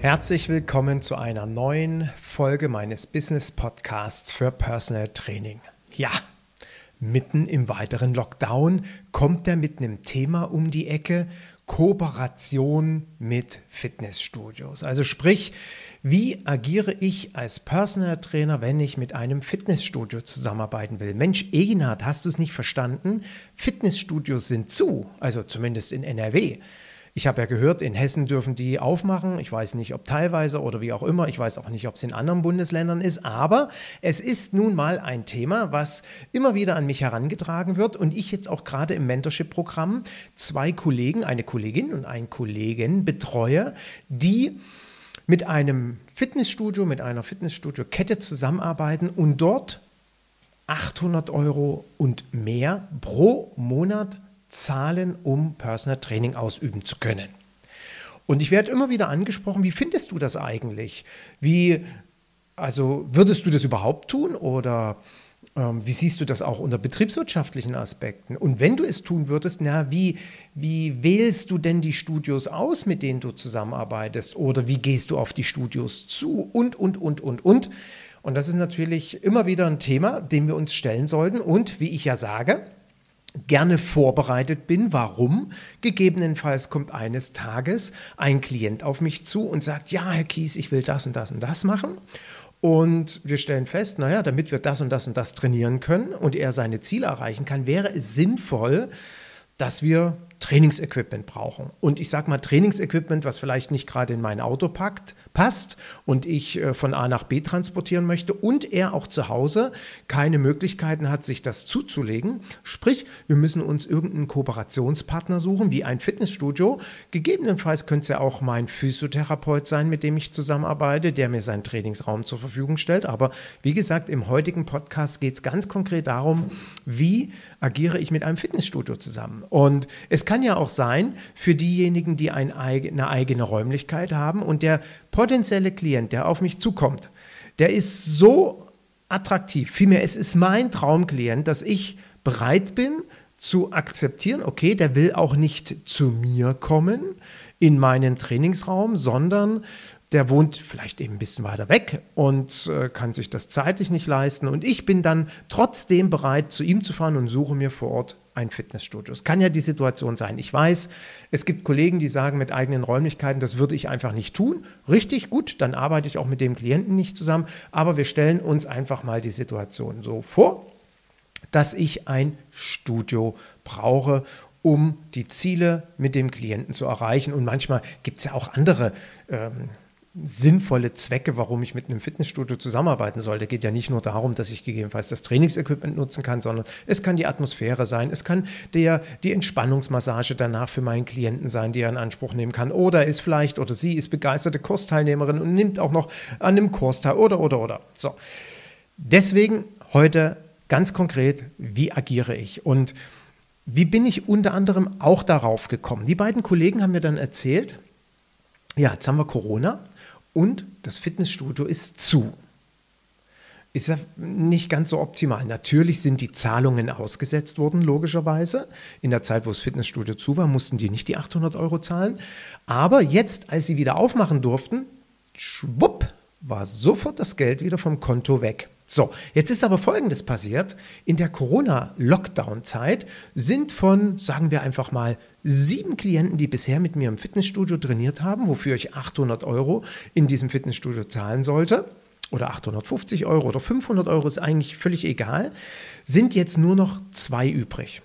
Herzlich willkommen zu einer neuen Folge meines Business Podcasts für Personal Training. Ja, mitten im weiteren Lockdown kommt er mit einem Thema um die Ecke, Kooperation mit Fitnessstudios. Also sprich, wie agiere ich als Personal Trainer, wenn ich mit einem Fitnessstudio zusammenarbeiten will? Mensch, Eginhard, hast du es nicht verstanden? Fitnessstudios sind zu, also zumindest in NRW. Ich habe ja gehört, in Hessen dürfen die aufmachen. Ich weiß nicht, ob teilweise oder wie auch immer. Ich weiß auch nicht, ob es in anderen Bundesländern ist. Aber es ist nun mal ein Thema, was immer wieder an mich herangetragen wird. Und ich jetzt auch gerade im Mentorship-Programm zwei Kollegen, eine Kollegin und einen Kollegen betreue, die mit einem Fitnessstudio, mit einer Fitnessstudio-Kette zusammenarbeiten und dort 800 Euro und mehr pro Monat zahlen, um Personal Training ausüben zu können. Und ich werde immer wieder angesprochen, wie findest du das eigentlich? Wie, also würdest du das überhaupt tun oder ähm, wie siehst du das auch unter betriebswirtschaftlichen Aspekten? Und wenn du es tun würdest, na, wie, wie wählst du denn die Studios aus, mit denen du zusammenarbeitest? Oder wie gehst du auf die Studios zu? Und, und, und, und, und. Und das ist natürlich immer wieder ein Thema, dem wir uns stellen sollten. Und wie ich ja sage, gerne vorbereitet bin. Warum? Gegebenenfalls kommt eines Tages ein Klient auf mich zu und sagt, ja, Herr Kies, ich will das und das und das machen. Und wir stellen fest, naja, damit wir das und das und das trainieren können und er seine Ziele erreichen kann, wäre es sinnvoll, dass wir Trainingsequipment brauchen. Und ich sage mal Trainingsequipment, was vielleicht nicht gerade in mein Auto packt, passt und ich äh, von A nach B transportieren möchte und er auch zu Hause keine Möglichkeiten hat, sich das zuzulegen. Sprich, wir müssen uns irgendeinen Kooperationspartner suchen, wie ein Fitnessstudio. Gegebenenfalls könnte es ja auch mein Physiotherapeut sein, mit dem ich zusammenarbeite, der mir seinen Trainingsraum zur Verfügung stellt. Aber wie gesagt, im heutigen Podcast geht es ganz konkret darum, wie agiere ich mit einem Fitnessstudio zusammen. Und es kann ja auch sein, für diejenigen, die ein, eine eigene Räumlichkeit haben und der potenzielle Klient, der auf mich zukommt, der ist so attraktiv, vielmehr es ist mein Traumklient, dass ich bereit bin zu akzeptieren, okay, der will auch nicht zu mir kommen in meinen Trainingsraum, sondern der wohnt vielleicht eben ein bisschen weiter weg und äh, kann sich das zeitlich nicht leisten. Und ich bin dann trotzdem bereit, zu ihm zu fahren und suche mir vor Ort ein Fitnessstudio. Es kann ja die Situation sein. Ich weiß, es gibt Kollegen, die sagen mit eigenen Räumlichkeiten, das würde ich einfach nicht tun. Richtig, gut, dann arbeite ich auch mit dem Klienten nicht zusammen. Aber wir stellen uns einfach mal die Situation so vor, dass ich ein Studio brauche um die Ziele mit dem Klienten zu erreichen. Und manchmal gibt es ja auch andere ähm, sinnvolle Zwecke, warum ich mit einem Fitnessstudio zusammenarbeiten sollte. Geht ja nicht nur darum, dass ich gegebenenfalls das Trainingsequipment nutzen kann, sondern es kann die Atmosphäre sein, es kann der, die Entspannungsmassage danach für meinen Klienten sein, die er in Anspruch nehmen kann. Oder ist vielleicht oder sie ist begeisterte Kursteilnehmerin und nimmt auch noch an einem Kurs teil oder oder oder. So. Deswegen heute ganz konkret, wie agiere ich? Und wie bin ich unter anderem auch darauf gekommen? Die beiden Kollegen haben mir dann erzählt, ja, jetzt haben wir Corona und das Fitnessstudio ist zu. Ist ja nicht ganz so optimal. Natürlich sind die Zahlungen ausgesetzt worden, logischerweise. In der Zeit, wo das Fitnessstudio zu war, mussten die nicht die 800 Euro zahlen. Aber jetzt, als sie wieder aufmachen durften, schwupp, war sofort das Geld wieder vom Konto weg. So, jetzt ist aber Folgendes passiert. In der Corona-Lockdown-Zeit sind von, sagen wir einfach mal, sieben Klienten, die bisher mit mir im Fitnessstudio trainiert haben, wofür ich 800 Euro in diesem Fitnessstudio zahlen sollte, oder 850 Euro oder 500 Euro, ist eigentlich völlig egal, sind jetzt nur noch zwei übrig.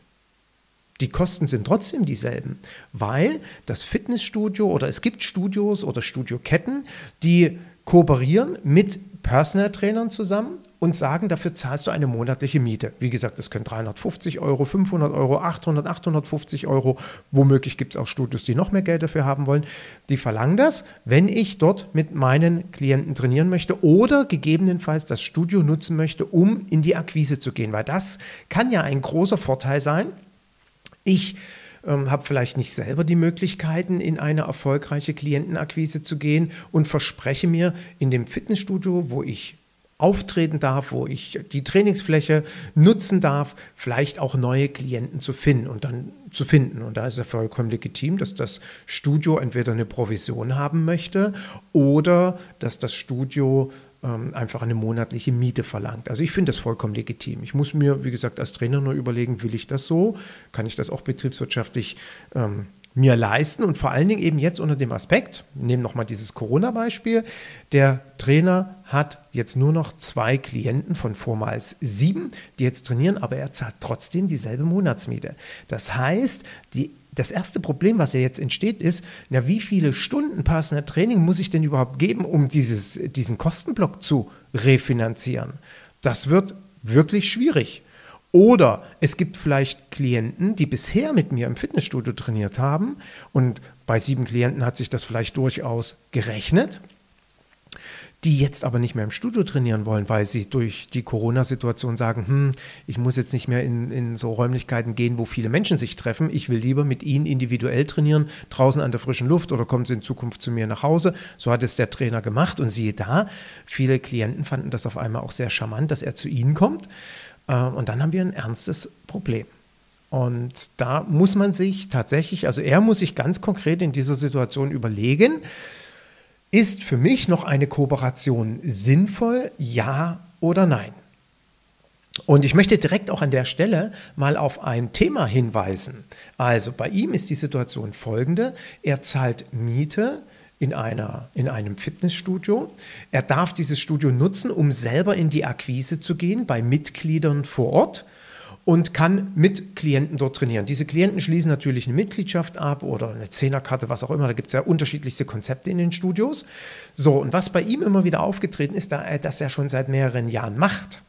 Die Kosten sind trotzdem dieselben, weil das Fitnessstudio oder es gibt Studios oder Studioketten, die kooperieren mit Personal Trainern zusammen und sagen, dafür zahlst du eine monatliche Miete. Wie gesagt, das können 350 Euro, 500 Euro, 800, 850 Euro. Womöglich gibt es auch Studios, die noch mehr Geld dafür haben wollen. Die verlangen das, wenn ich dort mit meinen Klienten trainieren möchte oder gegebenenfalls das Studio nutzen möchte, um in die Akquise zu gehen. Weil das kann ja ein großer Vorteil sein. Ich ähm, habe vielleicht nicht selber die Möglichkeiten, in eine erfolgreiche Klientenakquise zu gehen und verspreche mir in dem Fitnessstudio, wo ich auftreten darf, wo ich die Trainingsfläche nutzen darf, vielleicht auch neue Klienten zu finden und dann zu finden. Und da ist es vollkommen legitim, dass das Studio entweder eine Provision haben möchte oder dass das Studio ähm, einfach eine monatliche Miete verlangt. Also ich finde das vollkommen legitim. Ich muss mir, wie gesagt, als Trainer nur überlegen, will ich das so? Kann ich das auch betriebswirtschaftlich ähm, mir leisten und vor allen Dingen eben jetzt unter dem Aspekt, nehmen nochmal dieses Corona-Beispiel, der Trainer hat jetzt nur noch zwei Klienten von vormals sieben, die jetzt trainieren, aber er zahlt trotzdem dieselbe Monatsmiete. Das heißt, die das erste Problem, was ja jetzt entsteht, ist, na, wie viele Stunden Personal Training muss ich denn überhaupt geben, um dieses, diesen Kostenblock zu refinanzieren? Das wird wirklich schwierig. Oder es gibt vielleicht Klienten, die bisher mit mir im Fitnessstudio trainiert haben und bei sieben Klienten hat sich das vielleicht durchaus gerechnet die jetzt aber nicht mehr im Studio trainieren wollen, weil sie durch die Corona-Situation sagen, hm, ich muss jetzt nicht mehr in, in so Räumlichkeiten gehen, wo viele Menschen sich treffen. Ich will lieber mit ihnen individuell trainieren, draußen an der frischen Luft oder kommen sie in Zukunft zu mir nach Hause. So hat es der Trainer gemacht und siehe da, viele Klienten fanden das auf einmal auch sehr charmant, dass er zu ihnen kommt. Äh, und dann haben wir ein ernstes Problem. Und da muss man sich tatsächlich, also er muss sich ganz konkret in dieser Situation überlegen, ist für mich noch eine Kooperation sinnvoll, ja oder nein? Und ich möchte direkt auch an der Stelle mal auf ein Thema hinweisen. Also bei ihm ist die Situation folgende. Er zahlt Miete in, einer, in einem Fitnessstudio. Er darf dieses Studio nutzen, um selber in die Akquise zu gehen bei Mitgliedern vor Ort und kann mit Klienten dort trainieren. Diese Klienten schließen natürlich eine Mitgliedschaft ab oder eine Zehnerkarte, was auch immer. Da gibt es ja unterschiedlichste Konzepte in den Studios. So, und was bei ihm immer wieder aufgetreten ist, da er das ja schon seit mehreren Jahren macht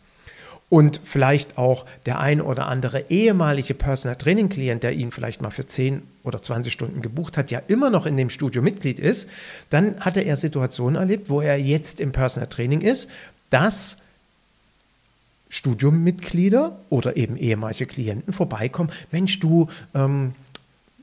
und vielleicht auch der ein oder andere ehemalige Personal Training Klient, der ihn vielleicht mal für 10 oder 20 Stunden gebucht hat, ja immer noch in dem Studio Mitglied ist, dann hatte er Situationen erlebt, wo er jetzt im Personal Training ist, dass Studiummitglieder oder eben ehemalige Klienten vorbeikommen. Mensch, du, ähm,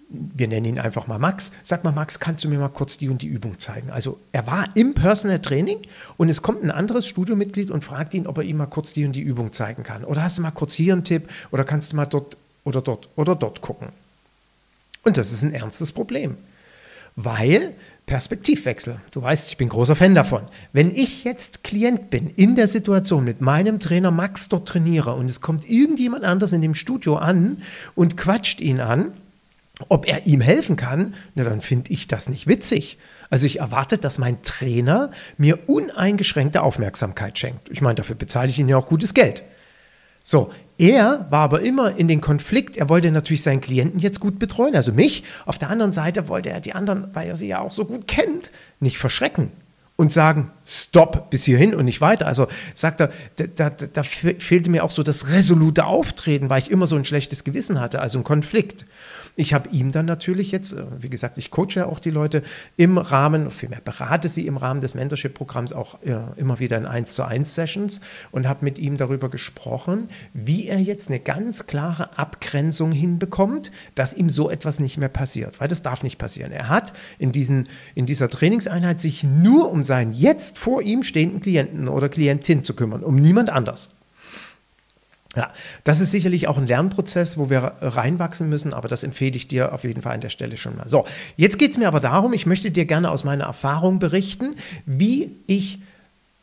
wir nennen ihn einfach mal Max. Sag mal, Max, kannst du mir mal kurz die und die Übung zeigen? Also er war im Personal Training und es kommt ein anderes Studiomitglied und fragt ihn, ob er ihm mal kurz die und die Übung zeigen kann. Oder hast du mal kurz hier einen Tipp oder kannst du mal dort oder dort oder dort gucken? Und das ist ein ernstes Problem, weil Perspektivwechsel. Du weißt, ich bin großer Fan davon. Wenn ich jetzt Klient bin, in der Situation mit meinem Trainer Max dort trainiere und es kommt irgendjemand anders in dem Studio an und quatscht ihn an, ob er ihm helfen kann, na, dann finde ich das nicht witzig. Also ich erwarte, dass mein Trainer mir uneingeschränkte Aufmerksamkeit schenkt. Ich meine, dafür bezahle ich ihn ja auch gutes Geld. So, er war aber immer in den Konflikt. Er wollte natürlich seinen Klienten jetzt gut betreuen, also mich. Auf der anderen Seite wollte er die anderen, weil er sie ja auch so gut kennt, nicht verschrecken und sagen, stopp, bis hierhin und nicht weiter. Also sagt er, da, da, da fehlte mir auch so das resolute Auftreten, weil ich immer so ein schlechtes Gewissen hatte, also ein Konflikt. Ich habe ihm dann natürlich jetzt, äh, wie gesagt, ich coache ja auch die Leute im Rahmen, vielmehr berate sie im Rahmen des Mentorship-Programms auch ja, immer wieder in 1 zu 1 Sessions und habe mit ihm darüber gesprochen, wie er jetzt eine ganz klare Abgrenzung hinbekommt, dass ihm so etwas nicht mehr passiert, weil das darf nicht passieren. Er hat in, diesen, in dieser Trainingseinheit sich nur um seinen jetzt vor ihm stehenden Klienten oder Klientin zu kümmern, um niemand anders. Ja, das ist sicherlich auch ein Lernprozess, wo wir reinwachsen müssen, aber das empfehle ich dir auf jeden Fall an der Stelle schon mal. So, jetzt geht es mir aber darum, ich möchte dir gerne aus meiner Erfahrung berichten, wie ich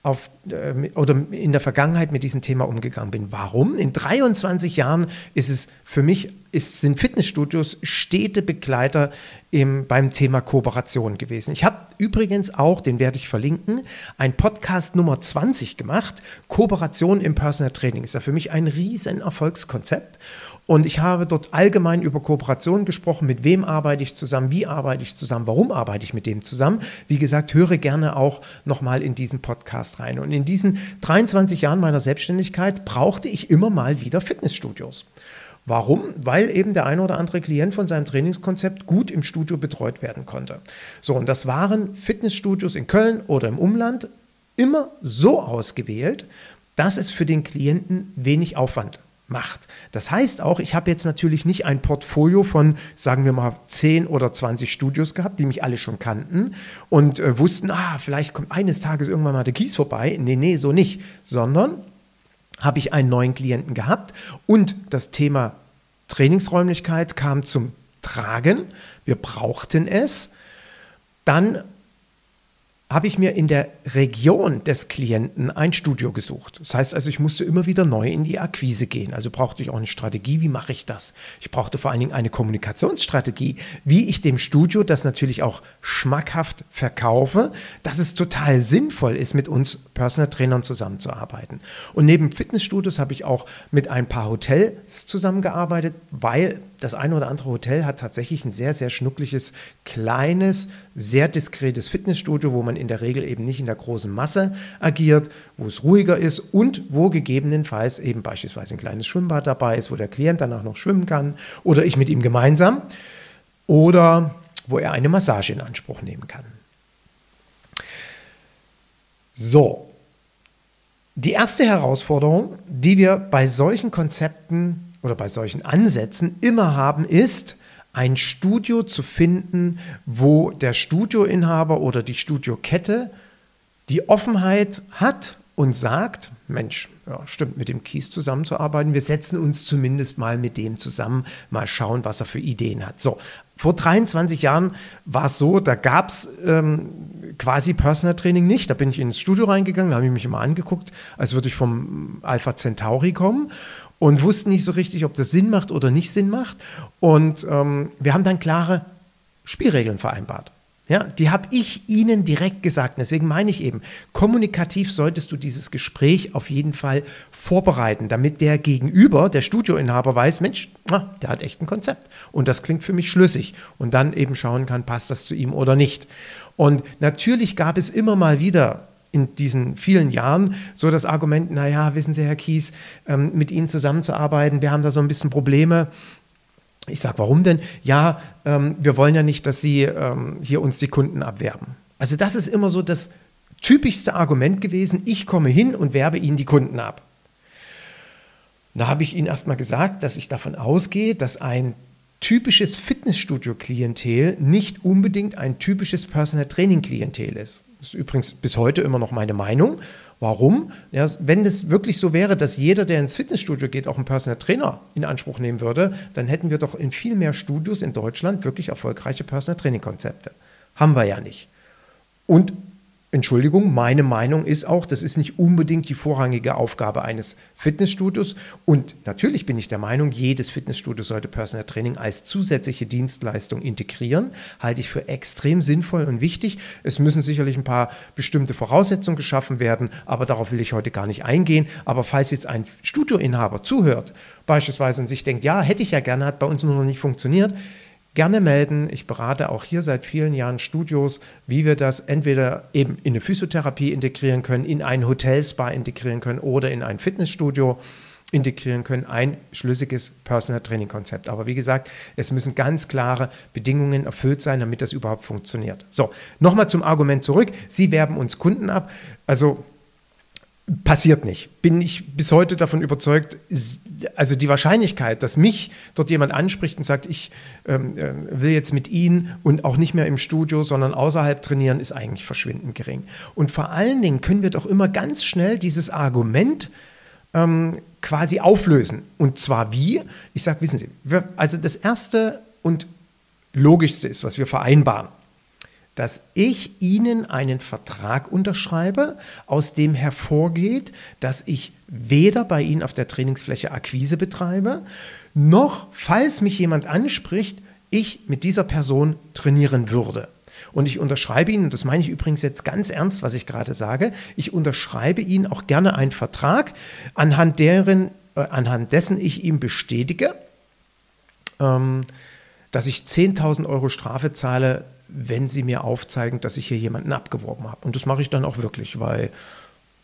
auf, äh, oder in der Vergangenheit mit diesem Thema umgegangen bin. Warum? In 23 Jahren ist es für mich, ist, sind Fitnessstudios stete Begleiter im, beim Thema Kooperation gewesen. Ich habe übrigens auch, den werde ich verlinken, ein Podcast Nummer 20 gemacht. Kooperation im Personal Training ist ja für mich ein riesen Erfolgskonzept. Und ich habe dort allgemein über Kooperation gesprochen. Mit wem arbeite ich zusammen? Wie arbeite ich zusammen? Warum arbeite ich mit dem zusammen? Wie gesagt, höre gerne auch nochmal in diesen Podcast rein. Und in diesen 23 Jahren meiner Selbstständigkeit brauchte ich immer mal wieder Fitnessstudios. Warum? Weil eben der eine oder andere Klient von seinem Trainingskonzept gut im Studio betreut werden konnte. So, und das waren Fitnessstudios in Köln oder im Umland immer so ausgewählt, dass es für den Klienten wenig Aufwand macht. Das heißt auch, ich habe jetzt natürlich nicht ein Portfolio von, sagen wir mal, 10 oder 20 Studios gehabt, die mich alle schon kannten und äh, wussten, ah, vielleicht kommt eines Tages irgendwann mal der Kies vorbei. Nee, nee, so nicht. Sondern habe ich einen neuen Klienten gehabt und das Thema Trainingsräumlichkeit kam zum Tragen. Wir brauchten es. Dann habe ich mir in der Region des Klienten ein Studio gesucht. Das heißt also, ich musste immer wieder neu in die Akquise gehen. Also brauchte ich auch eine Strategie, wie mache ich das? Ich brauchte vor allen Dingen eine Kommunikationsstrategie, wie ich dem Studio das natürlich auch schmackhaft verkaufe, dass es total sinnvoll ist, mit uns Personal Trainern zusammenzuarbeiten. Und neben Fitnessstudios habe ich auch mit ein paar Hotels zusammengearbeitet, weil das eine oder andere Hotel hat tatsächlich ein sehr, sehr schnuckliches, kleines, sehr diskretes Fitnessstudio, wo man in der Regel eben nicht in der großen Masse agiert, wo es ruhiger ist und wo gegebenenfalls eben beispielsweise ein kleines Schwimmbad dabei ist, wo der Klient danach noch schwimmen kann oder ich mit ihm gemeinsam oder wo er eine Massage in Anspruch nehmen kann. So, die erste Herausforderung, die wir bei solchen Konzepten oder bei solchen Ansätzen immer haben, ist, ein Studio zu finden, wo der Studioinhaber oder die Studiokette die Offenheit hat und sagt, Mensch, ja, stimmt, mit dem Kies zusammenzuarbeiten. Wir setzen uns zumindest mal mit dem zusammen, mal schauen, was er für Ideen hat. So, vor 23 Jahren war es so, da gab es ähm, quasi Personal Training nicht. Da bin ich ins Studio reingegangen, da habe ich mich immer angeguckt, als würde ich vom Alpha Centauri kommen und wussten nicht so richtig, ob das Sinn macht oder nicht Sinn macht. Und ähm, wir haben dann klare Spielregeln vereinbart. Ja, die habe ich Ihnen direkt gesagt. Deswegen meine ich eben, kommunikativ solltest du dieses Gespräch auf jeden Fall vorbereiten, damit der Gegenüber, der Studioinhaber weiß, Mensch, na, der hat echt ein Konzept und das klingt für mich schlüssig und dann eben schauen kann, passt das zu ihm oder nicht. Und natürlich gab es immer mal wieder in diesen vielen Jahren so das Argument, naja, wissen Sie, Herr Kies, ähm, mit Ihnen zusammenzuarbeiten, wir haben da so ein bisschen Probleme. Ich sage, warum denn? Ja, ähm, wir wollen ja nicht, dass Sie ähm, hier uns die Kunden abwerben. Also das ist immer so das typischste Argument gewesen, ich komme hin und werbe Ihnen die Kunden ab. Da habe ich Ihnen erstmal gesagt, dass ich davon ausgehe, dass ein typisches Fitnessstudio-Klientel nicht unbedingt ein typisches Personal Training-Klientel ist. Das ist übrigens bis heute immer noch meine Meinung. Warum? Ja, wenn es wirklich so wäre, dass jeder, der ins Fitnessstudio geht, auch einen Personal Trainer in Anspruch nehmen würde, dann hätten wir doch in viel mehr Studios in Deutschland wirklich erfolgreiche Personal Training Konzepte. Haben wir ja nicht. Und Entschuldigung, meine Meinung ist auch, das ist nicht unbedingt die vorrangige Aufgabe eines Fitnessstudios. Und natürlich bin ich der Meinung, jedes Fitnessstudio sollte Personal Training als zusätzliche Dienstleistung integrieren. Halte ich für extrem sinnvoll und wichtig. Es müssen sicherlich ein paar bestimmte Voraussetzungen geschaffen werden, aber darauf will ich heute gar nicht eingehen. Aber falls jetzt ein Studioinhaber zuhört, beispielsweise und sich denkt, ja, hätte ich ja gerne, hat bei uns nur noch nicht funktioniert, gerne melden. Ich berate auch hier seit vielen Jahren Studios, wie wir das entweder eben in eine Physiotherapie integrieren können, in ein Hotelspa integrieren können oder in ein Fitnessstudio integrieren können, ein schlüssiges Personal Training Konzept. Aber wie gesagt, es müssen ganz klare Bedingungen erfüllt sein, damit das überhaupt funktioniert. So, nochmal zum Argument zurück. Sie werben uns Kunden ab. Also Passiert nicht. Bin ich bis heute davon überzeugt, also die Wahrscheinlichkeit, dass mich dort jemand anspricht und sagt, ich ähm, äh, will jetzt mit Ihnen und auch nicht mehr im Studio, sondern außerhalb trainieren, ist eigentlich verschwindend gering. Und vor allen Dingen können wir doch immer ganz schnell dieses Argument ähm, quasi auflösen. Und zwar wie? Ich sage, wissen Sie, wir, also das Erste und Logischste ist, was wir vereinbaren dass ich Ihnen einen Vertrag unterschreibe, aus dem hervorgeht, dass ich weder bei Ihnen auf der Trainingsfläche Akquise betreibe, noch, falls mich jemand anspricht, ich mit dieser Person trainieren würde. Und ich unterschreibe Ihnen, und das meine ich übrigens jetzt ganz ernst, was ich gerade sage, ich unterschreibe Ihnen auch gerne einen Vertrag, anhand, deren, äh, anhand dessen ich ihm bestätige, ähm, dass ich 10.000 Euro Strafe zahle, wenn sie mir aufzeigen, dass ich hier jemanden abgeworben habe. Und das mache ich dann auch wirklich, weil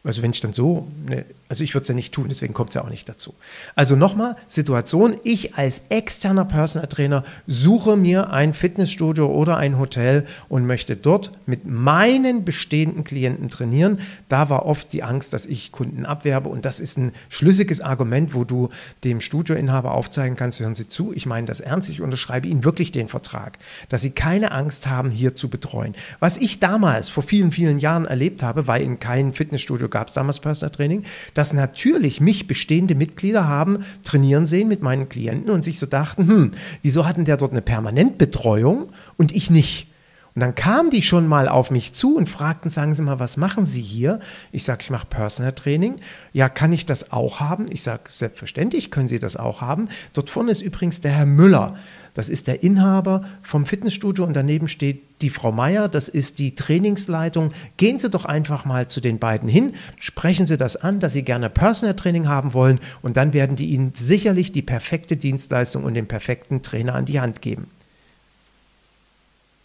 also wenn ich dann so, ne, also ich würde es ja nicht tun, deswegen kommt es ja auch nicht dazu. Also nochmal, Situation, ich als externer Personal Trainer suche mir ein Fitnessstudio oder ein Hotel und möchte dort mit meinen bestehenden Klienten trainieren. Da war oft die Angst, dass ich Kunden abwerbe und das ist ein schlüssiges Argument, wo du dem Studioinhaber aufzeigen kannst, hören Sie zu, ich meine das ernst, ich unterschreibe Ihnen wirklich den Vertrag, dass Sie keine Angst haben, hier zu betreuen. Was ich damals vor vielen, vielen Jahren erlebt habe, weil in keinem Fitnessstudio gab es damals Personal Training, dass natürlich mich bestehende Mitglieder haben trainieren sehen mit meinen Klienten und sich so dachten, hm, wieso hatten der dort eine Permanentbetreuung und ich nicht? Und dann kamen die schon mal auf mich zu und fragten, sagen Sie mal, was machen Sie hier? Ich sage, ich mache Personal Training. Ja, kann ich das auch haben? Ich sage, selbstverständlich können Sie das auch haben. Dort vorne ist übrigens der Herr Müller. Das ist der Inhaber vom Fitnessstudio und daneben steht die Frau Meier, das ist die Trainingsleitung. Gehen Sie doch einfach mal zu den beiden hin, sprechen Sie das an, dass Sie gerne Personal Training haben wollen und dann werden die Ihnen sicherlich die perfekte Dienstleistung und den perfekten Trainer an die Hand geben.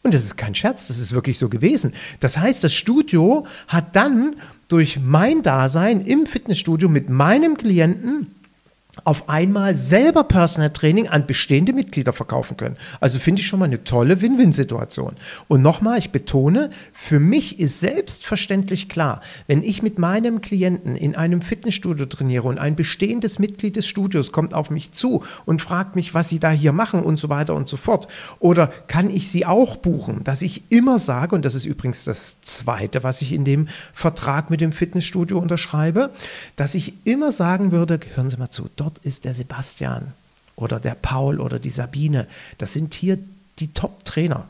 Und das ist kein Scherz, das ist wirklich so gewesen. Das heißt, das Studio hat dann durch mein Dasein im Fitnessstudio mit meinem Klienten auf einmal selber Personal Training an bestehende Mitglieder verkaufen können. Also finde ich schon mal eine tolle Win-Win-Situation. Und nochmal, ich betone, für mich ist selbstverständlich klar, wenn ich mit meinem Klienten in einem Fitnessstudio trainiere und ein bestehendes Mitglied des Studios kommt auf mich zu und fragt mich, was sie da hier machen und so weiter und so fort. Oder kann ich sie auch buchen, dass ich immer sage, und das ist übrigens das Zweite, was ich in dem Vertrag mit dem Fitnessstudio unterschreibe, dass ich immer sagen würde, hören Sie mal zu, dort dort ist der Sebastian oder der Paul oder die Sabine. Das sind hier die Top-Trainer.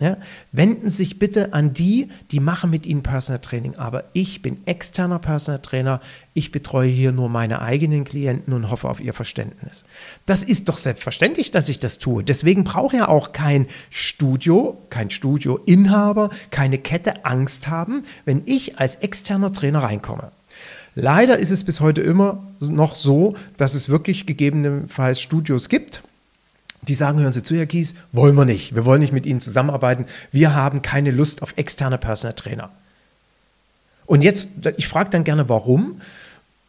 Ja, wenden Sie sich bitte an die, die machen mit Ihnen Personal Training. Aber ich bin externer Personal Trainer. Ich betreue hier nur meine eigenen Klienten und hoffe auf Ihr Verständnis. Das ist doch selbstverständlich, dass ich das tue. Deswegen braucht ja auch kein Studio, kein Studioinhaber, keine Kette Angst haben, wenn ich als externer Trainer reinkomme. Leider ist es bis heute immer noch so, dass es wirklich gegebenenfalls Studios gibt, die sagen, hören Sie zu, Herr Kies, wollen wir nicht. Wir wollen nicht mit Ihnen zusammenarbeiten. Wir haben keine Lust auf externe Personal Trainer. Und jetzt, ich frage dann gerne, warum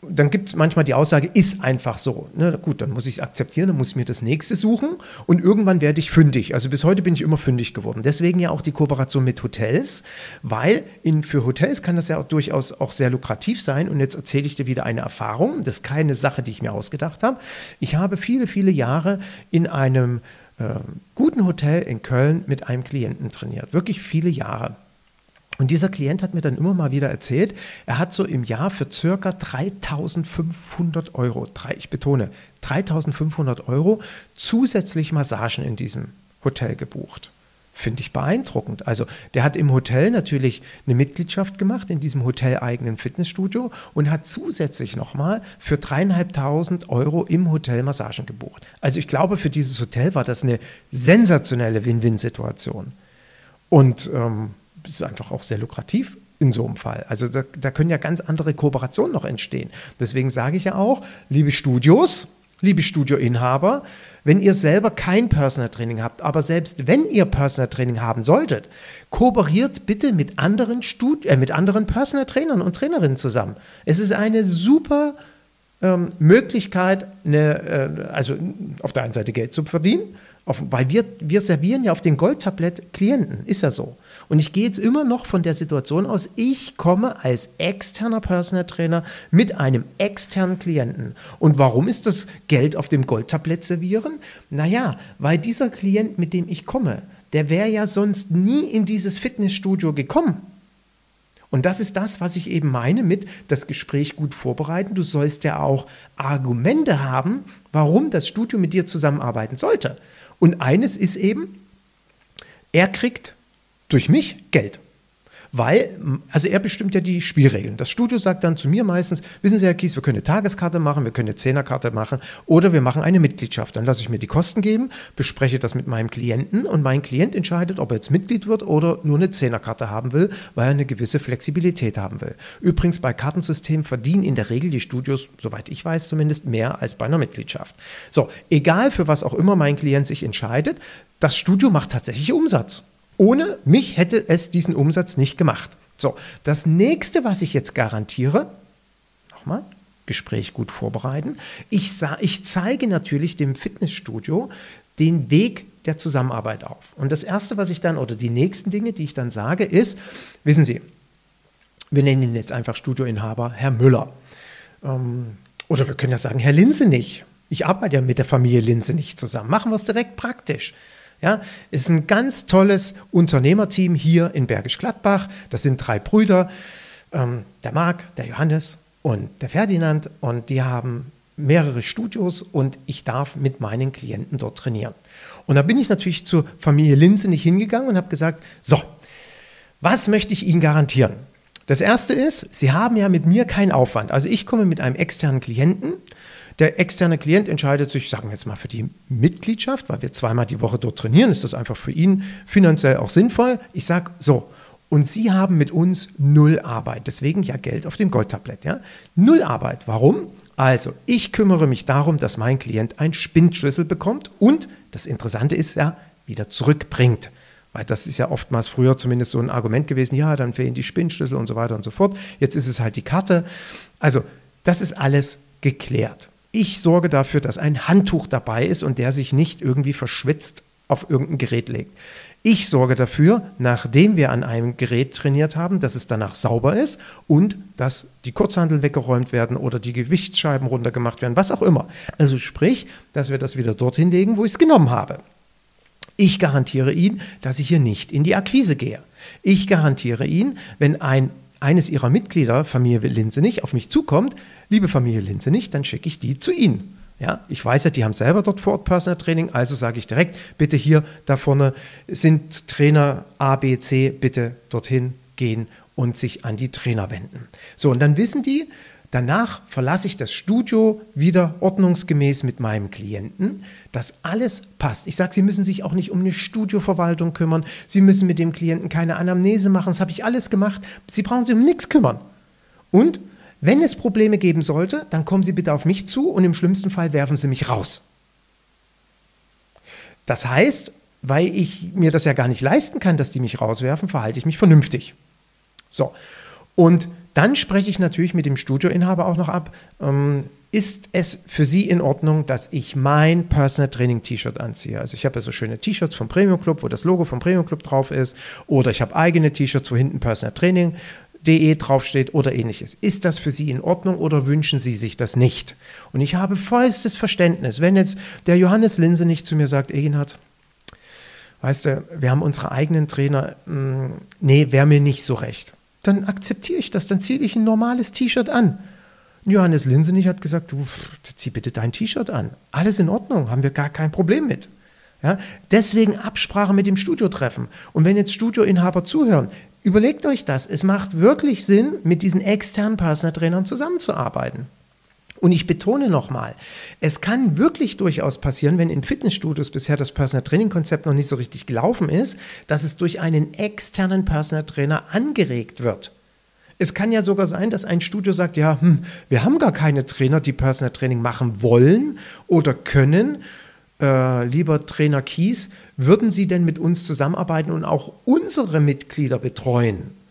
dann gibt es manchmal die Aussage, ist einfach so. Ne, gut, dann muss ich es akzeptieren, dann muss ich mir das nächste suchen und irgendwann werde ich fündig. Also bis heute bin ich immer fündig geworden. Deswegen ja auch die Kooperation mit Hotels, weil in, für Hotels kann das ja auch durchaus auch sehr lukrativ sein. Und jetzt erzähle ich dir wieder eine Erfahrung. Das ist keine Sache, die ich mir ausgedacht habe. Ich habe viele, viele Jahre in einem äh, guten Hotel in Köln mit einem Klienten trainiert. Wirklich viele Jahre. Und dieser Klient hat mir dann immer mal wieder erzählt, er hat so im Jahr für circa 3500 Euro, ich betone, 3500 Euro zusätzlich Massagen in diesem Hotel gebucht. Finde ich beeindruckend. Also der hat im Hotel natürlich eine Mitgliedschaft gemacht in diesem hoteleigenen Fitnessstudio und hat zusätzlich nochmal für dreieinhalbtausend Euro im Hotel Massagen gebucht. Also ich glaube, für dieses Hotel war das eine sensationelle Win-Win-Situation. Und ähm, ist einfach auch sehr lukrativ in so einem Fall. Also da, da können ja ganz andere Kooperationen noch entstehen. Deswegen sage ich ja auch, liebe Studios, liebe Studioinhaber, wenn ihr selber kein Personal Training habt, aber selbst wenn ihr Personal Training haben solltet, kooperiert bitte mit anderen, Studi äh, mit anderen Personal Trainern und Trainerinnen zusammen. Es ist eine super ähm, Möglichkeit, eine, äh, also auf der einen Seite Geld zu verdienen, auf, weil wir, wir servieren ja auf den Goldtablett Klienten, ist ja so. Und ich gehe jetzt immer noch von der Situation aus, ich komme als externer Personal Trainer mit einem externen Klienten. Und warum ist das Geld auf dem Goldtablett servieren? Naja, weil dieser Klient, mit dem ich komme, der wäre ja sonst nie in dieses Fitnessstudio gekommen. Und das ist das, was ich eben meine mit das Gespräch gut vorbereiten. Du sollst ja auch Argumente haben, warum das Studio mit dir zusammenarbeiten sollte. Und eines ist eben, er kriegt durch mich Geld. Weil, also er bestimmt ja die Spielregeln. Das Studio sagt dann zu mir meistens, wissen Sie, Herr Kies, wir können eine Tageskarte machen, wir können eine Zehnerkarte machen oder wir machen eine Mitgliedschaft. Dann lasse ich mir die Kosten geben, bespreche das mit meinem Klienten und mein Klient entscheidet, ob er jetzt Mitglied wird oder nur eine Zehnerkarte haben will, weil er eine gewisse Flexibilität haben will. Übrigens, bei Kartensystemen verdienen in der Regel die Studios, soweit ich weiß zumindest, mehr als bei einer Mitgliedschaft. So, egal für was auch immer mein Klient sich entscheidet, das Studio macht tatsächlich Umsatz. Ohne mich hätte es diesen Umsatz nicht gemacht. So, das nächste, was ich jetzt garantiere, nochmal, Gespräch gut vorbereiten. Ich, ich zeige natürlich dem Fitnessstudio den Weg der Zusammenarbeit auf. Und das erste, was ich dann, oder die nächsten Dinge, die ich dann sage, ist, wissen Sie, wir nennen ihn jetzt einfach Studioinhaber Herr Müller. Ähm, oder wir können ja sagen, Herr Linse nicht. Ich arbeite ja mit der Familie Linse nicht zusammen. Machen wir es direkt praktisch. Ja, ist ein ganz tolles Unternehmerteam hier in Bergisch Gladbach. Das sind drei Brüder, ähm, der Marc, der Johannes und der Ferdinand. Und die haben mehrere Studios und ich darf mit meinen Klienten dort trainieren. Und da bin ich natürlich zur Familie Linse nicht hingegangen und habe gesagt, so, was möchte ich Ihnen garantieren? Das erste ist, Sie haben ja mit mir keinen Aufwand. Also ich komme mit einem externen Klienten der externe Klient entscheidet sich, sagen wir jetzt mal, für die Mitgliedschaft, weil wir zweimal die Woche dort trainieren, ist das einfach für ihn finanziell auch sinnvoll. Ich sage so, und Sie haben mit uns null Arbeit. Deswegen ja Geld auf dem Goldtablett. Ja? Null Arbeit. Warum? Also, ich kümmere mich darum, dass mein Klient einen Spindschlüssel bekommt und das Interessante ist ja, wieder zurückbringt. Weil das ist ja oftmals früher zumindest so ein Argument gewesen, ja, dann fehlen die Spinnschlüssel und so weiter und so fort. Jetzt ist es halt die Karte. Also, das ist alles geklärt. Ich sorge dafür, dass ein Handtuch dabei ist und der sich nicht irgendwie verschwitzt auf irgendein Gerät legt. Ich sorge dafür, nachdem wir an einem Gerät trainiert haben, dass es danach sauber ist und dass die Kurzhandel weggeräumt werden oder die Gewichtsscheiben runtergemacht werden, was auch immer. Also sprich, dass wir das wieder dorthin legen, wo ich es genommen habe. Ich garantiere Ihnen, dass ich hier nicht in die Akquise gehe. Ich garantiere Ihnen, wenn ein eines ihrer Mitglieder, Familie Linse nicht, auf mich zukommt, liebe Familie Linse nicht, dann schicke ich die zu Ihnen. Ja, ich weiß ja, die haben selber dort vor Ort Personal Training, also sage ich direkt, bitte hier da vorne sind Trainer A, B, C, bitte dorthin gehen und sich an die Trainer wenden. So, und dann wissen die, Danach verlasse ich das Studio wieder ordnungsgemäß mit meinem Klienten, dass alles passt. Ich sage, Sie müssen sich auch nicht um eine Studioverwaltung kümmern. Sie müssen mit dem Klienten keine Anamnese machen. Das habe ich alles gemacht. Sie brauchen sich um nichts kümmern. Und wenn es Probleme geben sollte, dann kommen Sie bitte auf mich zu und im schlimmsten Fall werfen Sie mich raus. Das heißt, weil ich mir das ja gar nicht leisten kann, dass die mich rauswerfen, verhalte ich mich vernünftig. So. Und dann spreche ich natürlich mit dem Studioinhaber auch noch ab, ähm, ist es für Sie in Ordnung, dass ich mein Personal Training T-Shirt anziehe? Also ich habe ja so schöne T-Shirts vom Premium Club, wo das Logo vom Premium Club drauf ist, oder ich habe eigene T-Shirts, wo hinten Personal Training De draufsteht oder ähnliches. Ist das für Sie in Ordnung oder wünschen Sie sich das nicht? Und ich habe vollstes Verständnis, wenn jetzt der Johannes Linse nicht zu mir sagt, Eginhard, weißt du, wir haben unsere eigenen Trainer, mh, hm, nee, wäre mir nicht so recht dann akzeptiere ich das, dann ziehe ich ein normales T-Shirt an. Johannes Linsenich hat gesagt, du zieh bitte dein T-Shirt an. Alles in Ordnung, haben wir gar kein Problem mit. Ja, deswegen Absprache mit dem Studio treffen. Und wenn jetzt Studioinhaber zuhören, überlegt euch das. Es macht wirklich Sinn, mit diesen externen Personal Trainern zusammenzuarbeiten. Und ich betone nochmal, es kann wirklich durchaus passieren, wenn in Fitnessstudios bisher das Personal Training Konzept noch nicht so richtig gelaufen ist, dass es durch einen externen Personal Trainer angeregt wird. Es kann ja sogar sein, dass ein Studio sagt, ja, hm, wir haben gar keine Trainer, die Personal Training machen wollen oder können. Äh, lieber Trainer Kies, würden Sie denn mit uns zusammenarbeiten und auch unsere Mitglieder betreuen?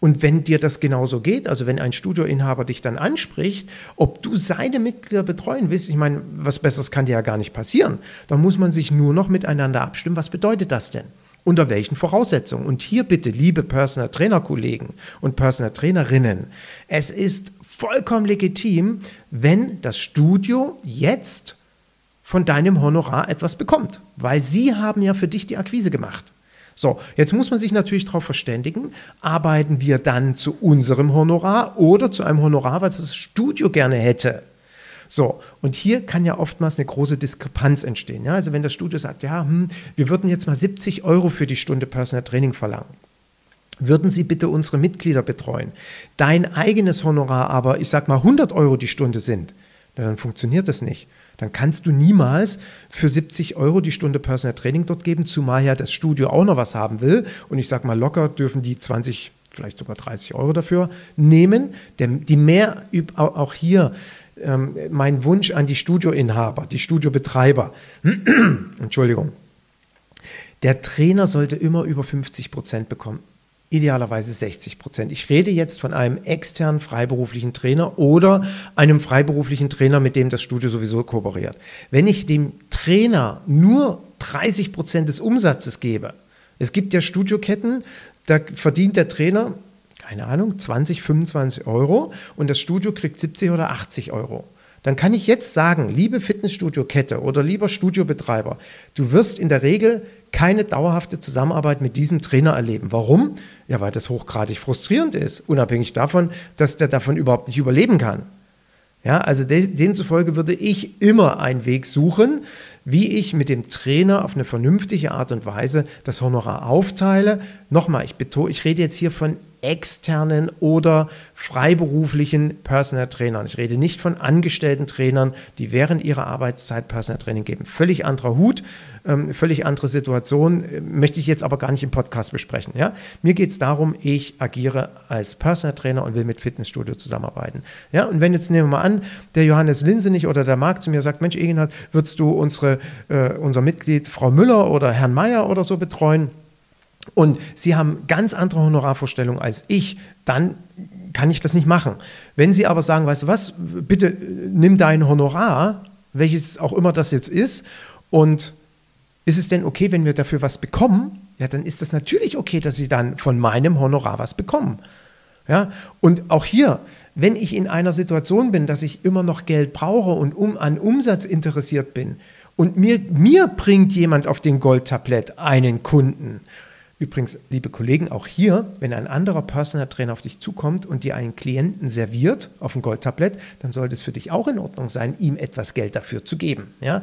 Und wenn dir das genauso geht, also wenn ein Studioinhaber dich dann anspricht, ob du seine Mitglieder betreuen willst, ich meine, was Besseres kann dir ja gar nicht passieren, dann muss man sich nur noch miteinander abstimmen, was bedeutet das denn? Unter welchen Voraussetzungen? Und hier bitte, liebe Personal Trainer Kollegen und Personal Trainerinnen, es ist vollkommen legitim, wenn das Studio jetzt von deinem Honorar etwas bekommt, weil sie haben ja für dich die Akquise gemacht. So, jetzt muss man sich natürlich darauf verständigen, arbeiten wir dann zu unserem Honorar oder zu einem Honorar, was das Studio gerne hätte. So, und hier kann ja oftmals eine große Diskrepanz entstehen. Ja? Also wenn das Studio sagt, ja, hm, wir würden jetzt mal 70 Euro für die Stunde Personal Training verlangen. würden Sie bitte unsere Mitglieder betreuen. Dein eigenes Honorar aber, ich sag mal 100 Euro die Stunde sind, dann funktioniert das nicht. Dann kannst du niemals für 70 Euro die Stunde Personal Training dort geben, zumal ja das Studio auch noch was haben will. Und ich sag mal locker dürfen die 20, vielleicht sogar 30 Euro dafür nehmen. Die mehr, auch hier ähm, mein Wunsch an die Studioinhaber, die Studiobetreiber. Entschuldigung. Der Trainer sollte immer über 50 Prozent bekommen idealerweise 60 Prozent. Ich rede jetzt von einem externen freiberuflichen Trainer oder einem freiberuflichen Trainer, mit dem das Studio sowieso kooperiert. Wenn ich dem Trainer nur 30 Prozent des Umsatzes gebe, es gibt ja Studioketten, da verdient der Trainer, keine Ahnung, 20, 25 Euro und das Studio kriegt 70 oder 80 Euro dann kann ich jetzt sagen, liebe Fitnessstudio-Kette oder lieber Studiobetreiber, du wirst in der Regel keine dauerhafte Zusammenarbeit mit diesem Trainer erleben. Warum? Ja, weil das hochgradig frustrierend ist, unabhängig davon, dass der davon überhaupt nicht überleben kann. Ja, also de demzufolge würde ich immer einen Weg suchen, wie ich mit dem Trainer auf eine vernünftige Art und Weise das Honorar aufteile. Nochmal, ich betone, ich rede jetzt hier von externen oder freiberuflichen Personal Trainern. Ich rede nicht von angestellten Trainern, die während ihrer Arbeitszeit Personal Training geben. Völlig anderer Hut, ähm, völlig andere Situation, äh, möchte ich jetzt aber gar nicht im Podcast besprechen. Ja? Mir geht es darum, ich agiere als Personal Trainer und will mit Fitnessstudio zusammenarbeiten. Ja? Und wenn jetzt nehmen wir mal an, der Johannes Linsenich oder der Marc zu mir sagt, Mensch, Egenhard, würdest du unsere, äh, unser Mitglied Frau Müller oder Herrn Meier oder so betreuen? Und Sie haben ganz andere Honorarvorstellungen als ich, dann kann ich das nicht machen. Wenn Sie aber sagen, weißt du was, bitte nimm dein Honorar, welches auch immer das jetzt ist, und ist es denn okay, wenn wir dafür was bekommen? Ja, dann ist das natürlich okay, dass Sie dann von meinem Honorar was bekommen. Ja, und auch hier, wenn ich in einer Situation bin, dass ich immer noch Geld brauche und um, an Umsatz interessiert bin und mir, mir bringt jemand auf den Goldtablett einen Kunden Übrigens, liebe Kollegen, auch hier, wenn ein anderer Personal Trainer auf dich zukommt und dir einen Klienten serviert auf ein Goldtablett, dann sollte es für dich auch in Ordnung sein, ihm etwas Geld dafür zu geben. Ja?